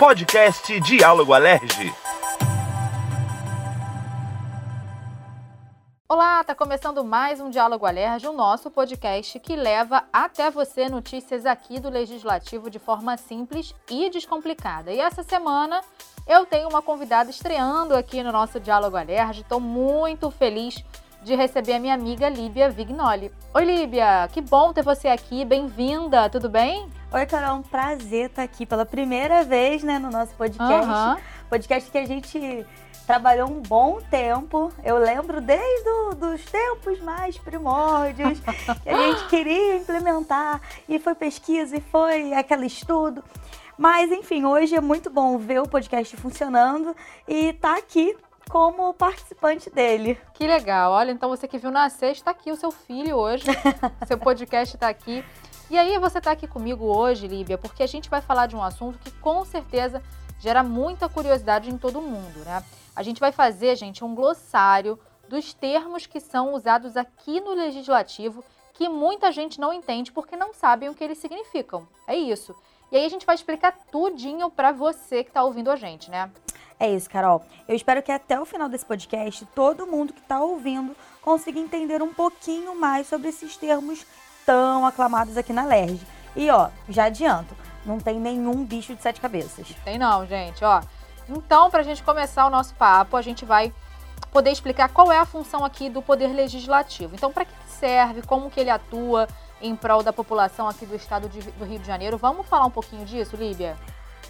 Podcast Diálogo Alerge. Olá, tá começando mais um Diálogo Alerge, o nosso podcast que leva até você notícias aqui do Legislativo de forma simples e descomplicada. E essa semana eu tenho uma convidada estreando aqui no nosso Diálogo Alerge. Estou muito feliz de receber a minha amiga Líbia Vignoli. Oi, Líbia, que bom ter você aqui, bem-vinda, tudo bem? Oi, Carol, um prazer estar aqui pela primeira vez né, no nosso podcast. Uhum. Podcast que a gente trabalhou um bom tempo. Eu lembro desde do, dos tempos mais primórdios que a gente queria implementar e foi pesquisa e foi aquele estudo. Mas enfim, hoje é muito bom ver o podcast funcionando e estar tá aqui como participante dele. Que legal. Olha, então você que viu nascer, está aqui o seu filho hoje. seu podcast está aqui. E aí você está aqui comigo hoje, Líbia, porque a gente vai falar de um assunto que com certeza gera muita curiosidade em todo mundo, né? A gente vai fazer, gente, um glossário dos termos que são usados aqui no legislativo que muita gente não entende porque não sabem o que eles significam. É isso. E aí a gente vai explicar tudinho para você que está ouvindo a gente, né? É isso, Carol. Eu espero que até o final desse podcast todo mundo que está ouvindo consiga entender um pouquinho mais sobre esses termos tão aclamados aqui na LERJ. E ó, já adianto, não tem nenhum bicho de sete cabeças. Tem não, gente, ó. Então, para a gente começar o nosso papo, a gente vai poder explicar qual é a função aqui do Poder Legislativo. Então, para que serve, como que ele atua em prol da população aqui do estado de, do Rio de Janeiro. Vamos falar um pouquinho disso, Líbia?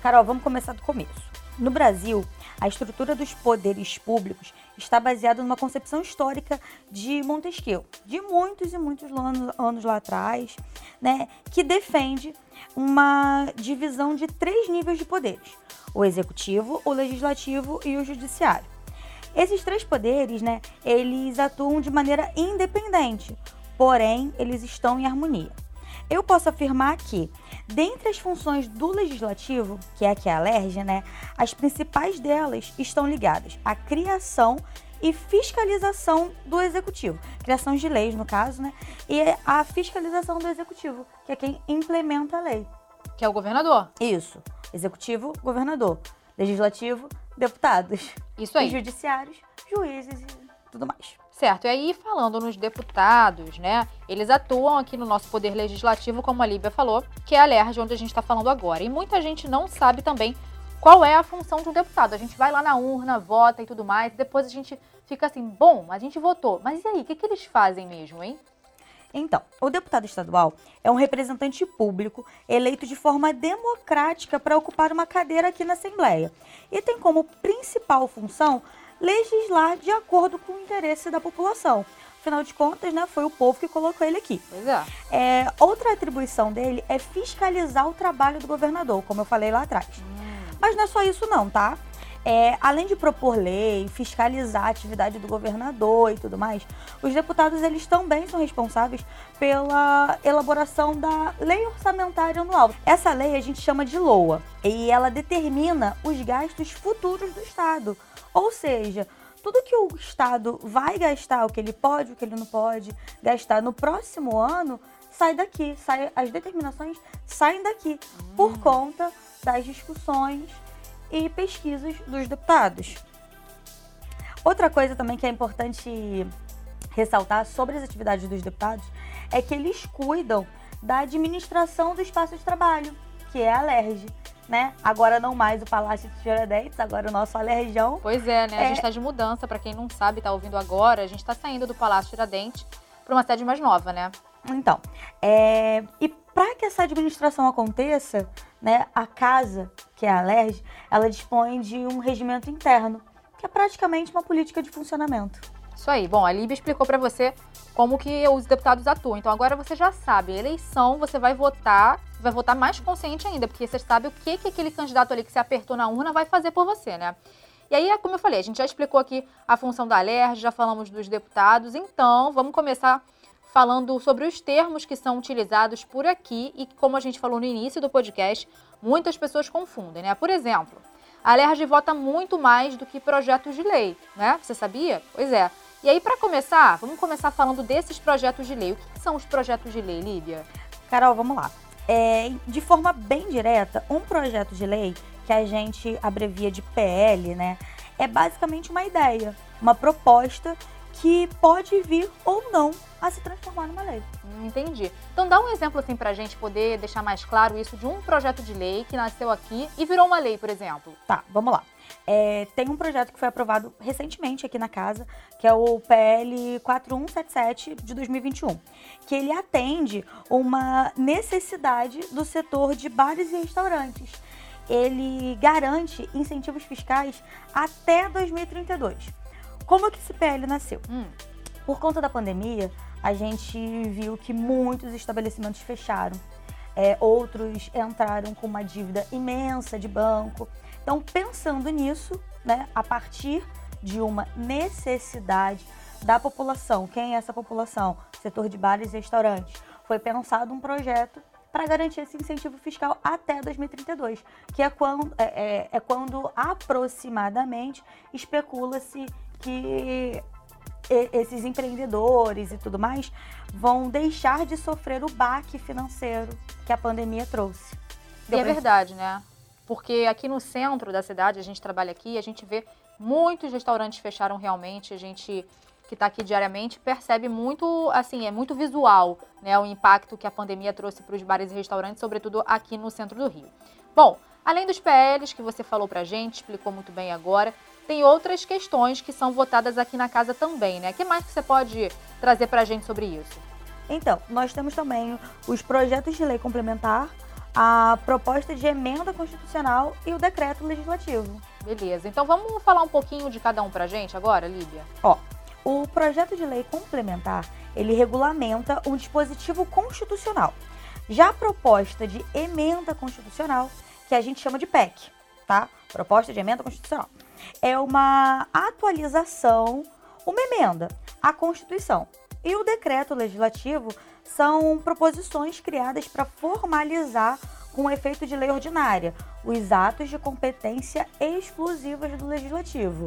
Carol, vamos começar do começo. No Brasil, a estrutura dos poderes públicos está baseada numa concepção histórica de Montesquieu, de muitos e muitos anos, anos lá atrás, né, que defende uma divisão de três níveis de poderes: o executivo, o legislativo e o judiciário. Esses três poderes, né, eles atuam de maneira independente, porém eles estão em harmonia. Eu posso afirmar que, dentre as funções do legislativo, que é a que é a né, as principais delas estão ligadas à criação e fiscalização do executivo. Criação de leis, no caso, né? E a fiscalização do executivo, que é quem implementa a lei. Que é o governador. Isso. Executivo, governador. Legislativo, deputados. Isso aí. E judiciários, juízes e tudo mais. Certo, e aí falando nos deputados, né? Eles atuam aqui no nosso poder legislativo, como a Líbia falou, que é a LERJ, onde a gente está falando agora. E muita gente não sabe também qual é a função de um deputado. A gente vai lá na urna, vota e tudo mais, depois a gente fica assim, bom, a gente votou, mas e aí, o que, que eles fazem mesmo, hein? Então, o deputado estadual é um representante público eleito de forma democrática para ocupar uma cadeira aqui na Assembleia e tem como principal função legislar de acordo com o interesse da população. Afinal de contas, né, foi o povo que colocou ele aqui. Pois é. é outra atribuição dele é fiscalizar o trabalho do governador, como eu falei lá atrás. Hum. Mas não é só isso não, tá? É, além de propor lei, fiscalizar a atividade do governador e tudo mais, os deputados eles também são responsáveis pela elaboração da lei orçamentária anual. Essa lei a gente chama de LOA e ela determina os gastos futuros do Estado. Ou seja, tudo que o Estado vai gastar, o que ele pode, o que ele não pode gastar no próximo ano, sai daqui, sai, as determinações saem daqui hum. por conta das discussões e pesquisas dos deputados. Outra coisa também que é importante ressaltar sobre as atividades dos deputados é que eles cuidam da administração do espaço de trabalho, que é a LERJ né? Agora não mais o Palácio de Tiradentes, agora o nosso Alerjão. Pois é, né? A gente está de mudança, para quem não sabe, está ouvindo agora, a gente está saindo do Palácio Tiradentes para uma sede mais nova, né? Então, é... e para que essa administração aconteça, né, a casa, que é a LERJ, ela dispõe de um regimento interno, que é praticamente uma política de funcionamento. Isso aí. Bom, a Líbia explicou para você como que os deputados atuam. Então agora você já sabe, eleição, você vai votar, vai votar mais consciente ainda, porque você sabe o que, que aquele candidato ali que se apertou na urna vai fazer por você, né? E aí, como eu falei, a gente já explicou aqui a função da LERJ, já falamos dos deputados, então vamos começar falando sobre os termos que são utilizados por aqui e como a gente falou no início do podcast, muitas pessoas confundem, né? Por exemplo, a LERJ vota muito mais do que projetos de lei, né? Você sabia? Pois é. E aí, para começar, vamos começar falando desses projetos de lei. O que são os projetos de lei, Líbia? Carol, vamos lá. É, de forma bem direta, um projeto de lei que a gente abrevia de PL, né, é basicamente uma ideia, uma proposta que pode vir ou não a se transformar numa lei. Hum, entendi. Então dá um exemplo assim pra gente poder deixar mais claro isso de um projeto de lei que nasceu aqui e virou uma lei, por exemplo. Tá, vamos lá. É, tem um projeto que foi aprovado recentemente aqui na casa, que é o PL 4177 de 2021, que ele atende uma necessidade do setor de bares e restaurantes. Ele garante incentivos fiscais até 2032. Como é que esse PL nasceu? Hum. Por conta da pandemia, a gente viu que muitos estabelecimentos fecharam. É, outros entraram com uma dívida imensa de banco. Então, pensando nisso, né, a partir de uma necessidade da população, quem é essa população? Setor de bares e restaurantes. Foi pensado um projeto para garantir esse incentivo fiscal até 2032, que é quando, é, é, é quando aproximadamente especula-se que esses empreendedores e tudo mais vão deixar de sofrer o baque financeiro que a pandemia trouxe. e é verdade, né? Porque aqui no centro da cidade, a gente trabalha aqui, a gente vê muitos restaurantes fecharam realmente, a gente que está aqui diariamente percebe muito, assim, é muito visual, né, o impacto que a pandemia trouxe para os bares e restaurantes, sobretudo aqui no centro do Rio. Bom, além dos PLs que você falou para a gente, explicou muito bem agora, tem outras questões que são votadas aqui na casa também, né? O que mais que você pode trazer para a gente sobre isso? Então, nós temos também os projetos de lei complementar, a proposta de emenda constitucional e o decreto legislativo. Beleza. Então vamos falar um pouquinho de cada um para a gente agora, Líbia? Ó, o projeto de lei complementar, ele regulamenta um dispositivo constitucional. Já a proposta de emenda constitucional, que a gente chama de PEC, tá? Proposta de emenda constitucional é uma atualização, uma emenda à Constituição. E o decreto legislativo são proposições criadas para formalizar, com efeito de lei ordinária, os atos de competência exclusivas do legislativo.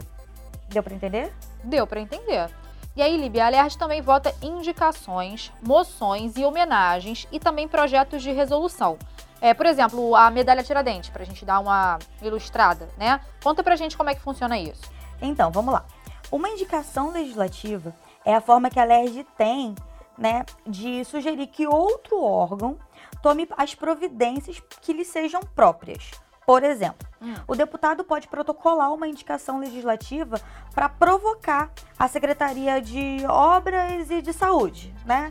Deu para entender? Deu para entender. E aí, Líbia, a Alerj também vota indicações, moções e homenagens e também projetos de resolução. É, por exemplo, a medalha Tiradentes, para a gente dar uma ilustrada, né? Conta para a gente como é que funciona isso. Então, vamos lá. Uma indicação legislativa é a forma que a LERJ tem né, de sugerir que outro órgão tome as providências que lhe sejam próprias. Por exemplo, hum. o deputado pode protocolar uma indicação legislativa para provocar a Secretaria de Obras e de Saúde, né?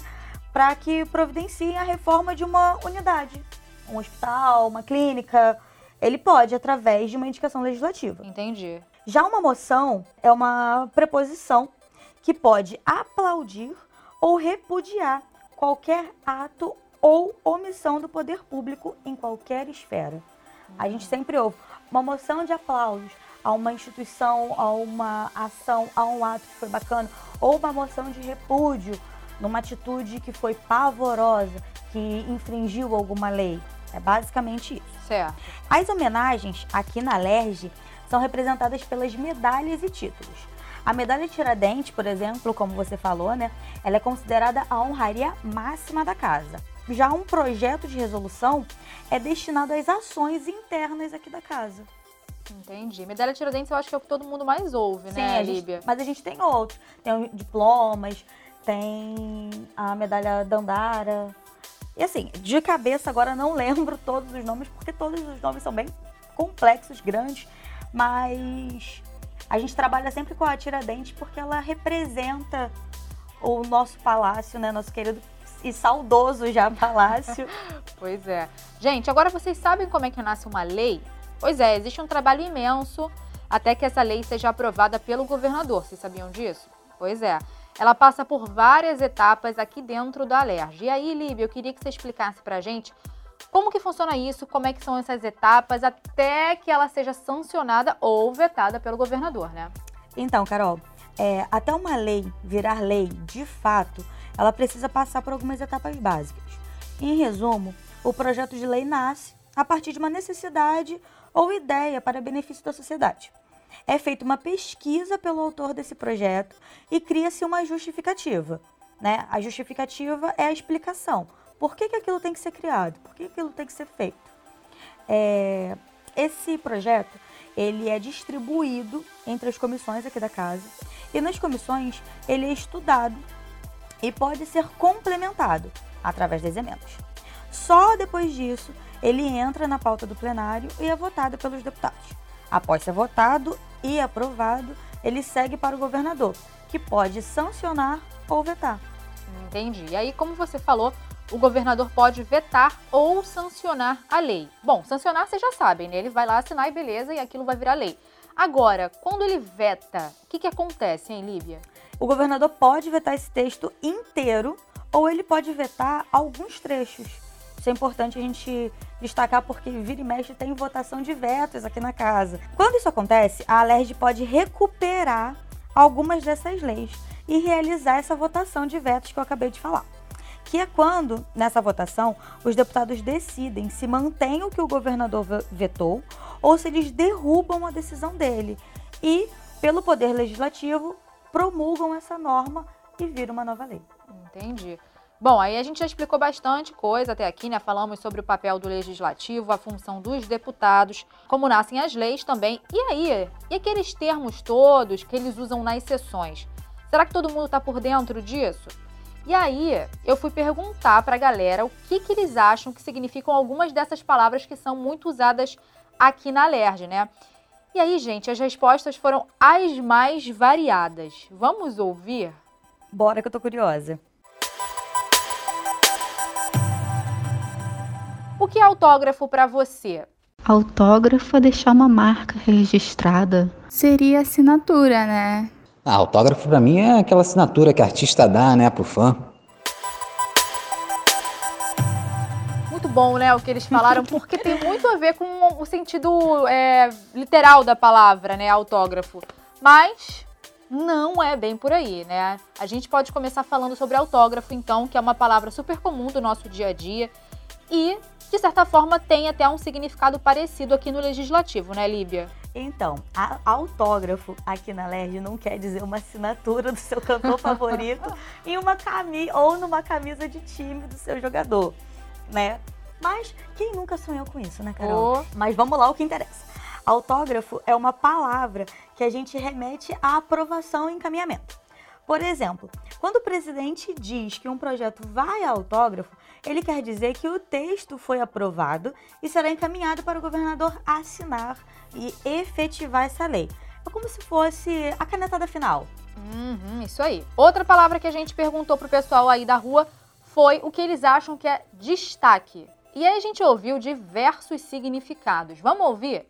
Para que providencie a reforma de uma unidade um hospital, uma clínica, ele pode através de uma indicação legislativa. Entendi. Já uma moção é uma preposição que pode aplaudir ou repudiar qualquer ato ou omissão do poder público em qualquer esfera. A gente sempre ouve uma moção de aplausos a uma instituição, a uma ação, a um ato que foi bacana, ou uma moção de repúdio numa atitude que foi pavorosa, que infringiu alguma lei. É basicamente isso. Certo. As homenagens aqui na LERJ são representadas pelas medalhas e títulos. A medalha Tiradentes, por exemplo, como você falou, né, ela é considerada a honraria máxima da casa. Já um projeto de resolução é destinado às ações internas aqui da casa. Entendi. Medalha Tiradentes eu acho que é o que todo mundo mais ouve, Sim, né, a Líbia? mas a gente tem outros. Tem diplomas, tem a medalha Dandara, e assim, de cabeça agora não lembro todos os nomes, porque todos os nomes são bem complexos, grandes, mas a gente trabalha sempre com a Tiradentes porque ela representa o nosso palácio, né? Nosso querido e saudoso já palácio. pois é. Gente, agora vocês sabem como é que nasce uma lei? Pois é, existe um trabalho imenso até que essa lei seja aprovada pelo governador. Vocês sabiam disso? Pois é. Ela passa por várias etapas aqui dentro da Alerj. E aí, Líbia, eu queria que você explicasse para a gente como que funciona isso, como é que são essas etapas até que ela seja sancionada ou vetada pelo governador, né? Então, Carol, é, até uma lei virar lei de fato, ela precisa passar por algumas etapas básicas. Em resumo, o projeto de lei nasce a partir de uma necessidade ou ideia para benefício da sociedade. É feita uma pesquisa pelo autor desse projeto e cria-se uma justificativa. Né? A justificativa é a explicação. Por que, que aquilo tem que ser criado? Por que aquilo tem que ser feito? É, esse projeto ele é distribuído entre as comissões aqui da casa e nas comissões ele é estudado e pode ser complementado através das emendas. Só depois disso ele entra na pauta do plenário e é votado pelos deputados. Após ser votado e aprovado, ele segue para o governador, que pode sancionar ou vetar. Entendi. E aí, como você falou, o governador pode vetar ou sancionar a lei. Bom, sancionar vocês já sabem, né? Ele vai lá assinar e beleza, e aquilo vai virar lei. Agora, quando ele veta, o que, que acontece, hein, Líbia? O governador pode vetar esse texto inteiro ou ele pode vetar alguns trechos. Isso é importante a gente destacar porque vira e mexe tem votação de vetos aqui na casa. Quando isso acontece, a Alerj pode recuperar algumas dessas leis e realizar essa votação de vetos que eu acabei de falar que é quando, nessa votação, os deputados decidem se mantém o que o governador vetou ou se eles derrubam a decisão dele e, pelo Poder Legislativo, promulgam essa norma e vira uma nova lei. Entendi. Bom, aí a gente já explicou bastante coisa até aqui, né? Falamos sobre o papel do legislativo, a função dos deputados, como nascem as leis também. E aí, e aqueles termos todos que eles usam nas sessões? Será que todo mundo está por dentro disso? E aí, eu fui perguntar para a galera o que, que eles acham que significam algumas dessas palavras que são muito usadas aqui na Alerj, né? E aí, gente, as respostas foram as mais variadas. Vamos ouvir? Bora que eu tô curiosa. O que é autógrafo para você? Autógrafo é deixar uma marca registrada. Seria assinatura, né? Ah, autógrafo para mim é aquela assinatura que a artista dá, né, pro fã. Muito bom, né, o que eles falaram, porque tem muito a ver com o sentido é, literal da palavra, né, autógrafo. Mas não é bem por aí, né? A gente pode começar falando sobre autógrafo, então, que é uma palavra super comum do nosso dia a dia e, de certa forma, tem até um significado parecido aqui no legislativo, né, Líbia? Então, autógrafo aqui na LERJ não quer dizer uma assinatura do seu cantor favorito em uma camisa ou numa camisa de time do seu jogador, né? Mas quem nunca sonhou com isso, né, Carol? Oh. Mas vamos lá o que interessa. Autógrafo é uma palavra que a gente remete à aprovação e encaminhamento. Por exemplo, quando o presidente diz que um projeto vai a autógrafo, ele quer dizer que o texto foi aprovado e será encaminhado para o governador assinar e efetivar essa lei. É como se fosse a canetada final. Uhum, isso aí. Outra palavra que a gente perguntou pro pessoal aí da rua foi o que eles acham que é destaque. E aí a gente ouviu diversos significados. Vamos ouvir?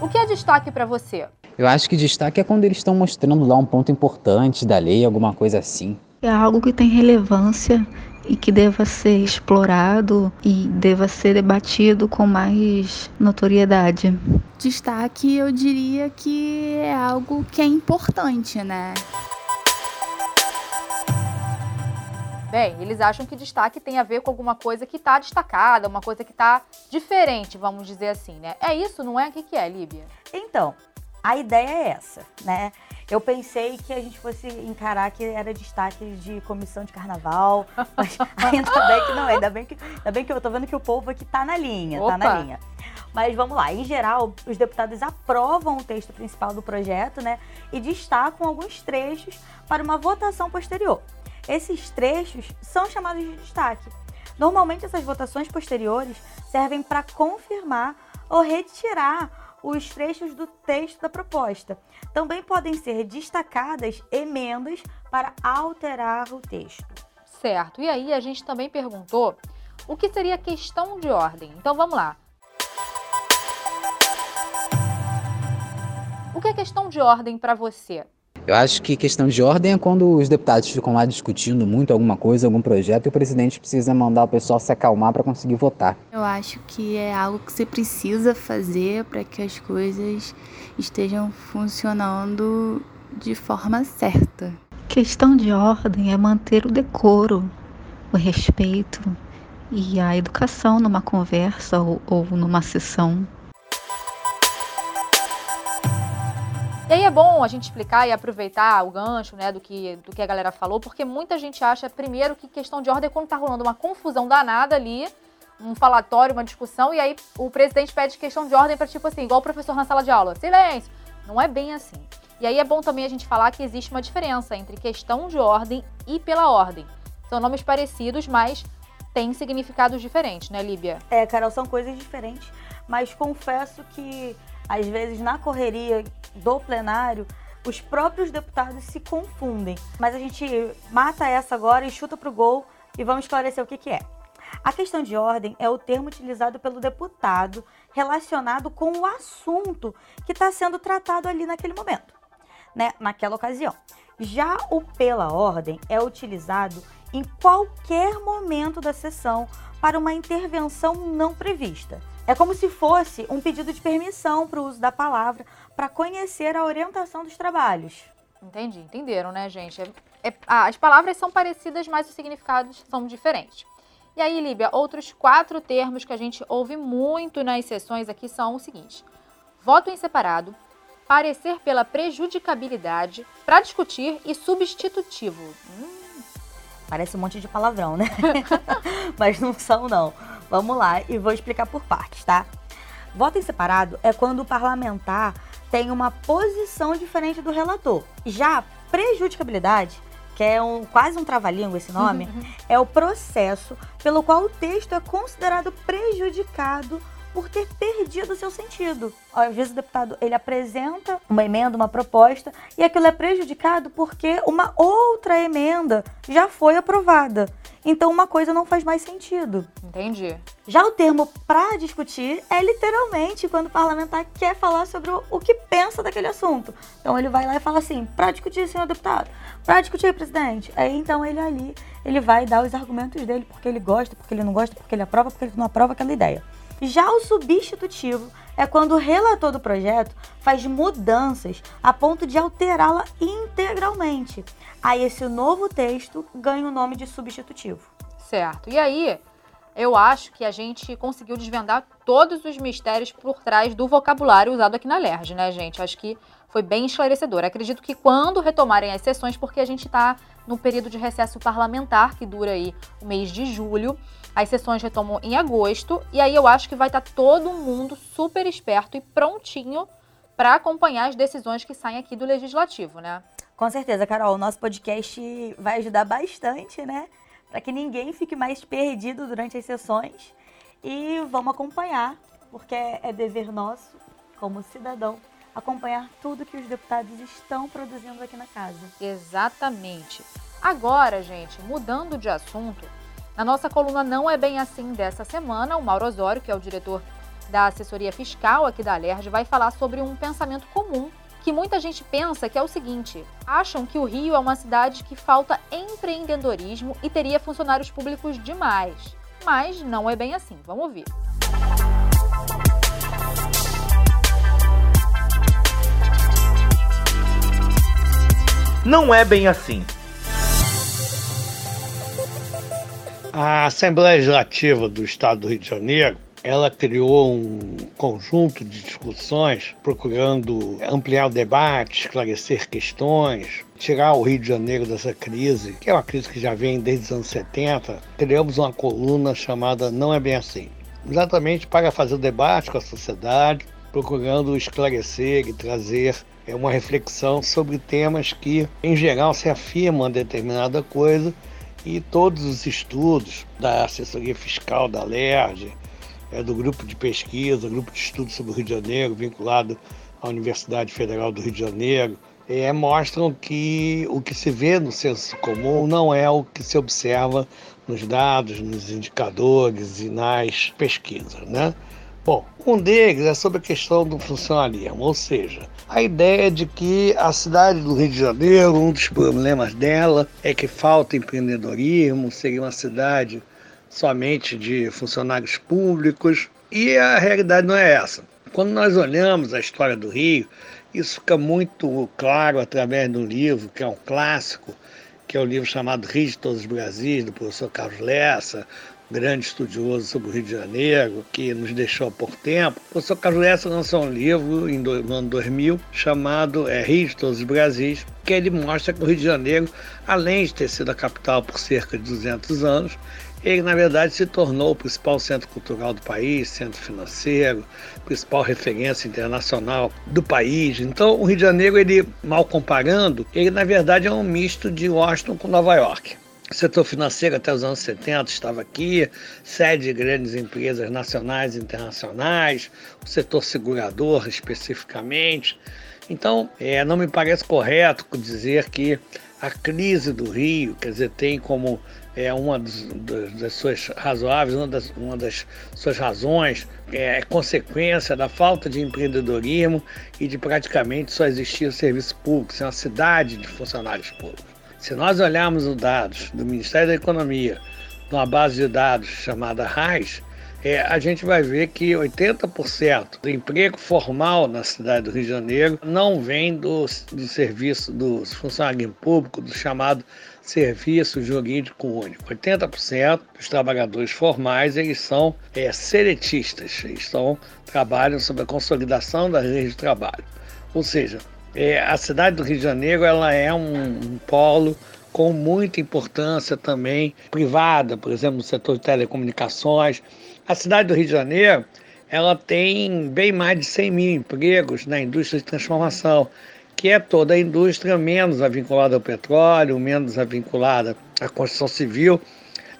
O que é destaque para você? Eu acho que destaque é quando eles estão mostrando lá um ponto importante da lei, alguma coisa assim. É algo que tem relevância e que deva ser explorado e deva ser debatido com mais notoriedade. Destaque, eu diria que é algo que é importante, né? Bem, eles acham que destaque tem a ver com alguma coisa que está destacada, uma coisa que está diferente, vamos dizer assim, né? É isso, não é? O que, que é, Líbia? Então, a ideia é essa, né? Eu pensei que a gente fosse encarar que era destaque de comissão de carnaval, mas ainda bem que não é. Ainda bem que, ainda bem que eu tô vendo que o povo aqui tá na linha, Opa. tá na linha. Mas vamos lá, em geral, os deputados aprovam o texto principal do projeto, né? E destacam alguns trechos para uma votação posterior. Esses trechos são chamados de destaque. Normalmente, essas votações posteriores servem para confirmar ou retirar os trechos do texto da proposta. Também podem ser destacadas emendas para alterar o texto. Certo. E aí a gente também perguntou o que seria questão de ordem. Então vamos lá. O que é questão de ordem para você? Eu acho que questão de ordem é quando os deputados ficam lá discutindo muito alguma coisa, algum projeto, e o presidente precisa mandar o pessoal se acalmar para conseguir votar. Eu acho que é algo que você precisa fazer para que as coisas estejam funcionando de forma certa. Questão de ordem é manter o decoro, o respeito e a educação numa conversa ou, ou numa sessão. E aí é bom a gente explicar e aproveitar o gancho, né, do que, do que a galera falou, porque muita gente acha, primeiro, que questão de ordem é quando tá rolando uma confusão danada ali, um falatório, uma discussão, e aí o presidente pede questão de ordem para tipo assim, igual o professor na sala de aula, silêncio. Não é bem assim. E aí é bom também a gente falar que existe uma diferença entre questão de ordem e pela ordem. São nomes parecidos, mas têm significados diferentes, né, Líbia? É, Carol, são coisas diferentes, mas confesso que às vezes na correria do plenário os próprios deputados se confundem. Mas a gente mata essa agora e chuta pro gol e vamos esclarecer o que, que é. A questão de ordem é o termo utilizado pelo deputado relacionado com o assunto que está sendo tratado ali naquele momento, né? naquela ocasião. Já o pela ordem é utilizado em qualquer momento da sessão para uma intervenção não prevista. É como se fosse um pedido de permissão para o uso da palavra para conhecer a orientação dos trabalhos. Entendi, entenderam, né, gente? É, é, as palavras são parecidas, mas os significados são diferentes. E aí, Líbia, outros quatro termos que a gente ouve muito nas sessões aqui são o seguinte: voto em separado, parecer pela prejudicabilidade, para discutir e substitutivo. Hum. Parece um monte de palavrão, né? Mas não são, não. Vamos lá e vou explicar por partes, tá? Voto em separado é quando o parlamentar tem uma posição diferente do relator. Já prejudicabilidade, que é um, quase um trava-língua esse nome, é o processo pelo qual o texto é considerado prejudicado por ter perdido o seu sentido. Às vezes o deputado ele apresenta uma emenda, uma proposta, e aquilo é prejudicado porque uma outra emenda já foi aprovada. Então uma coisa não faz mais sentido. Entendi. Já o termo para discutir é literalmente quando o parlamentar quer falar sobre o que pensa daquele assunto. Então ele vai lá e fala assim: para discutir, senhor deputado, para discutir, presidente. Aí então ele ali, ele vai dar os argumentos dele, porque ele gosta, porque ele não gosta, porque ele aprova, porque ele não aprova aquela ideia. Já o substitutivo é quando o relator do projeto faz mudanças a ponto de alterá-la integralmente. Aí esse novo texto ganha o nome de substitutivo. Certo. E aí, eu acho que a gente conseguiu desvendar todos os mistérios por trás do vocabulário usado aqui na LERJ, né, gente? Acho que foi bem esclarecedor. Acredito que quando retomarem as sessões, porque a gente está no período de recesso parlamentar, que dura aí o mês de julho, as sessões retomam em agosto, e aí eu acho que vai estar tá todo mundo super esperto e prontinho para acompanhar as decisões que saem aqui do Legislativo, né? Com certeza, Carol. O nosso podcast vai ajudar bastante, né? Para que ninguém fique mais perdido durante as sessões. E vamos acompanhar, porque é dever nosso, como cidadão, acompanhar tudo que os deputados estão produzindo aqui na casa. Exatamente. Agora, gente, mudando de assunto, na nossa coluna Não é Bem Assim dessa semana, o Mauro Osório, que é o diretor da assessoria fiscal aqui da Alerj, vai falar sobre um pensamento comum que muita gente pensa que é o seguinte: acham que o Rio é uma cidade que falta empreendedorismo e teria funcionários públicos demais. Mas não é bem assim. Vamos ouvir. Não é bem assim. A Assembleia Legislativa do Estado do Rio de Janeiro ela criou um conjunto de discussões procurando ampliar o debate, esclarecer questões, tirar o Rio de Janeiro dessa crise, que é uma crise que já vem desde os anos 70. Criamos uma coluna chamada Não é Bem Assim, exatamente para fazer o debate com a sociedade, procurando esclarecer e trazer é, uma reflexão sobre temas que, em geral, se afirmam determinada coisa e todos os estudos da assessoria fiscal da LERJ, é, do grupo de pesquisa, grupo de estudos sobre o Rio de Janeiro, vinculado à Universidade Federal do Rio de Janeiro, é, mostram que o que se vê no senso comum não é o que se observa nos dados, nos indicadores e nas pesquisas, né? Bom, um deles é sobre a questão do funcionalismo, ou seja, a ideia de que a cidade do Rio de Janeiro, um dos problemas dela é que falta empreendedorismo, seria uma cidade somente de funcionários públicos, e a realidade não é essa. Quando nós olhamos a história do Rio, isso fica muito claro através um livro que é um clássico, que é o um livro chamado Rio de Todos os Brasis, do professor Carlos Lessa, grande estudioso sobre o Rio de Janeiro, que nos deixou há pouco tempo. O professor Cajuessa lançou um livro em do, no ano 2000 chamado é, Rio de Todos os Brasis, que ele mostra que o Rio de Janeiro, além de ter sido a capital por cerca de 200 anos, ele na verdade se tornou o principal centro cultural do país, centro financeiro, principal referência internacional do país. Então, o Rio de Janeiro, ele mal comparando, ele na verdade é um misto de Washington com Nova York. O setor financeiro até os anos 70 estava aqui, sede de grandes empresas nacionais e internacionais, o setor segurador especificamente. Então, é, não me parece correto dizer que a crise do Rio, quer dizer, tem como é uma das, suas razoáveis, uma das, uma das suas razões é, é consequência da falta de empreendedorismo e de praticamente só existir o serviço público, ser uma cidade de funcionários públicos. Se nós olharmos os dados do Ministério da Economia, numa base de dados chamada RAIS, é, a gente vai ver que 80% do emprego formal na cidade do Rio de Janeiro não vem do, do serviço dos funcionários públicos, do chamado serviço jurídico único. 80% dos trabalhadores formais eles são é, eles estão, trabalham sobre a consolidação da rede de trabalho. Ou seja, é, a cidade do Rio de Janeiro ela é um, um polo com muita importância também privada, por exemplo, no setor de telecomunicações. A cidade do Rio de Janeiro ela tem bem mais de 100 mil empregos na indústria de transformação que é toda a indústria menos a vinculada ao petróleo, menos a vinculada à construção civil.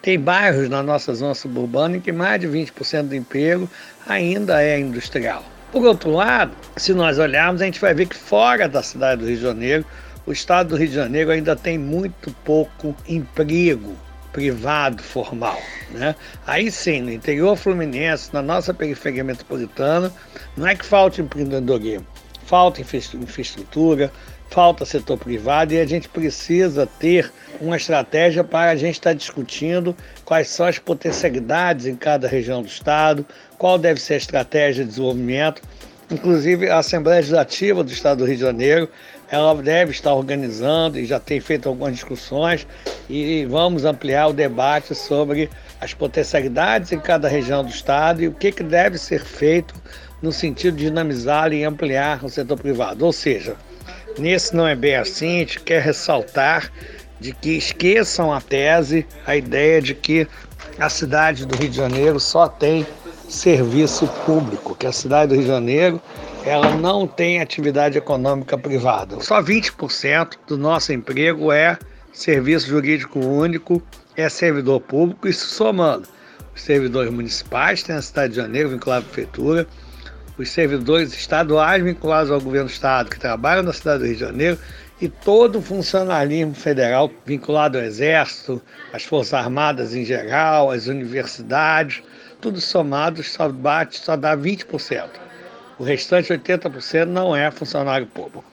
Tem bairros na nossa zona suburbana em que mais de 20% do emprego ainda é industrial. Por outro lado, se nós olharmos, a gente vai ver que fora da cidade do Rio de Janeiro, o estado do Rio de Janeiro ainda tem muito pouco emprego privado formal. Né? Aí sim, no interior fluminense, na nossa periferia metropolitana, não é que falte empreendedorismo, falta infraestrutura, falta setor privado e a gente precisa ter uma estratégia para a gente estar discutindo quais são as potencialidades em cada região do estado, qual deve ser a estratégia de desenvolvimento. Inclusive, a Assembleia Legislativa do Estado do Rio de Janeiro, ela deve estar organizando e já tem feito algumas discussões e vamos ampliar o debate sobre as potencialidades em cada região do estado e o que, que deve ser feito no sentido de dinamizar e ampliar o setor privado. Ou seja, nesse não é bem assim, a gente quer ressaltar de que esqueçam a tese, a ideia de que a cidade do Rio de Janeiro só tem serviço público, que a cidade do Rio de Janeiro ela não tem atividade econômica privada. Só 20% do nosso emprego é serviço jurídico único, é servidor público, isso somando os servidores municipais, tem a cidade de Janeiro vinculada à prefeitura, os servidores estaduais vinculados ao governo do estado que trabalham na cidade do Rio de Janeiro e todo o funcionalismo federal vinculado ao Exército, às Forças Armadas em geral, às universidades, tudo somado só bate, só dá 20%. O restante 80% não é funcionário público.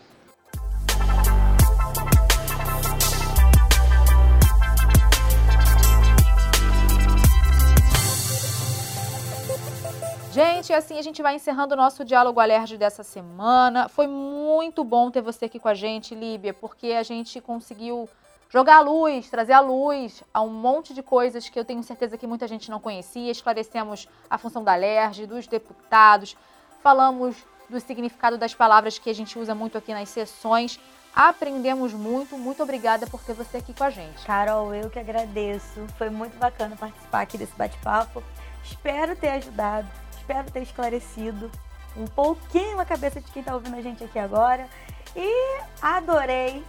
Gente, assim a gente vai encerrando o nosso diálogo alerge dessa semana. Foi muito bom ter você aqui com a gente, Líbia, porque a gente conseguiu jogar a luz, trazer a luz a um monte de coisas que eu tenho certeza que muita gente não conhecia. Esclarecemos a função da alerge, dos deputados, falamos do significado das palavras que a gente usa muito aqui nas sessões. Aprendemos muito. Muito obrigada por ter você aqui com a gente. Carol, eu que agradeço. Foi muito bacana participar aqui desse bate-papo. Espero ter ajudado Espero ter esclarecido um pouquinho a cabeça de quem está ouvindo a gente aqui agora. E adorei.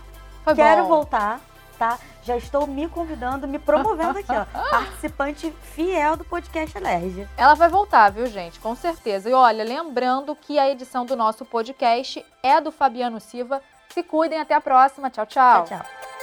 Foi Quero bom. voltar, tá? Já estou me convidando, me promovendo aqui, ó. Participante fiel do podcast Alergia. Ela vai voltar, viu, gente? Com certeza. E olha, lembrando que a edição do nosso podcast é do Fabiano Silva. Se cuidem, até a próxima. Tchau, tchau. Tchau, tchau.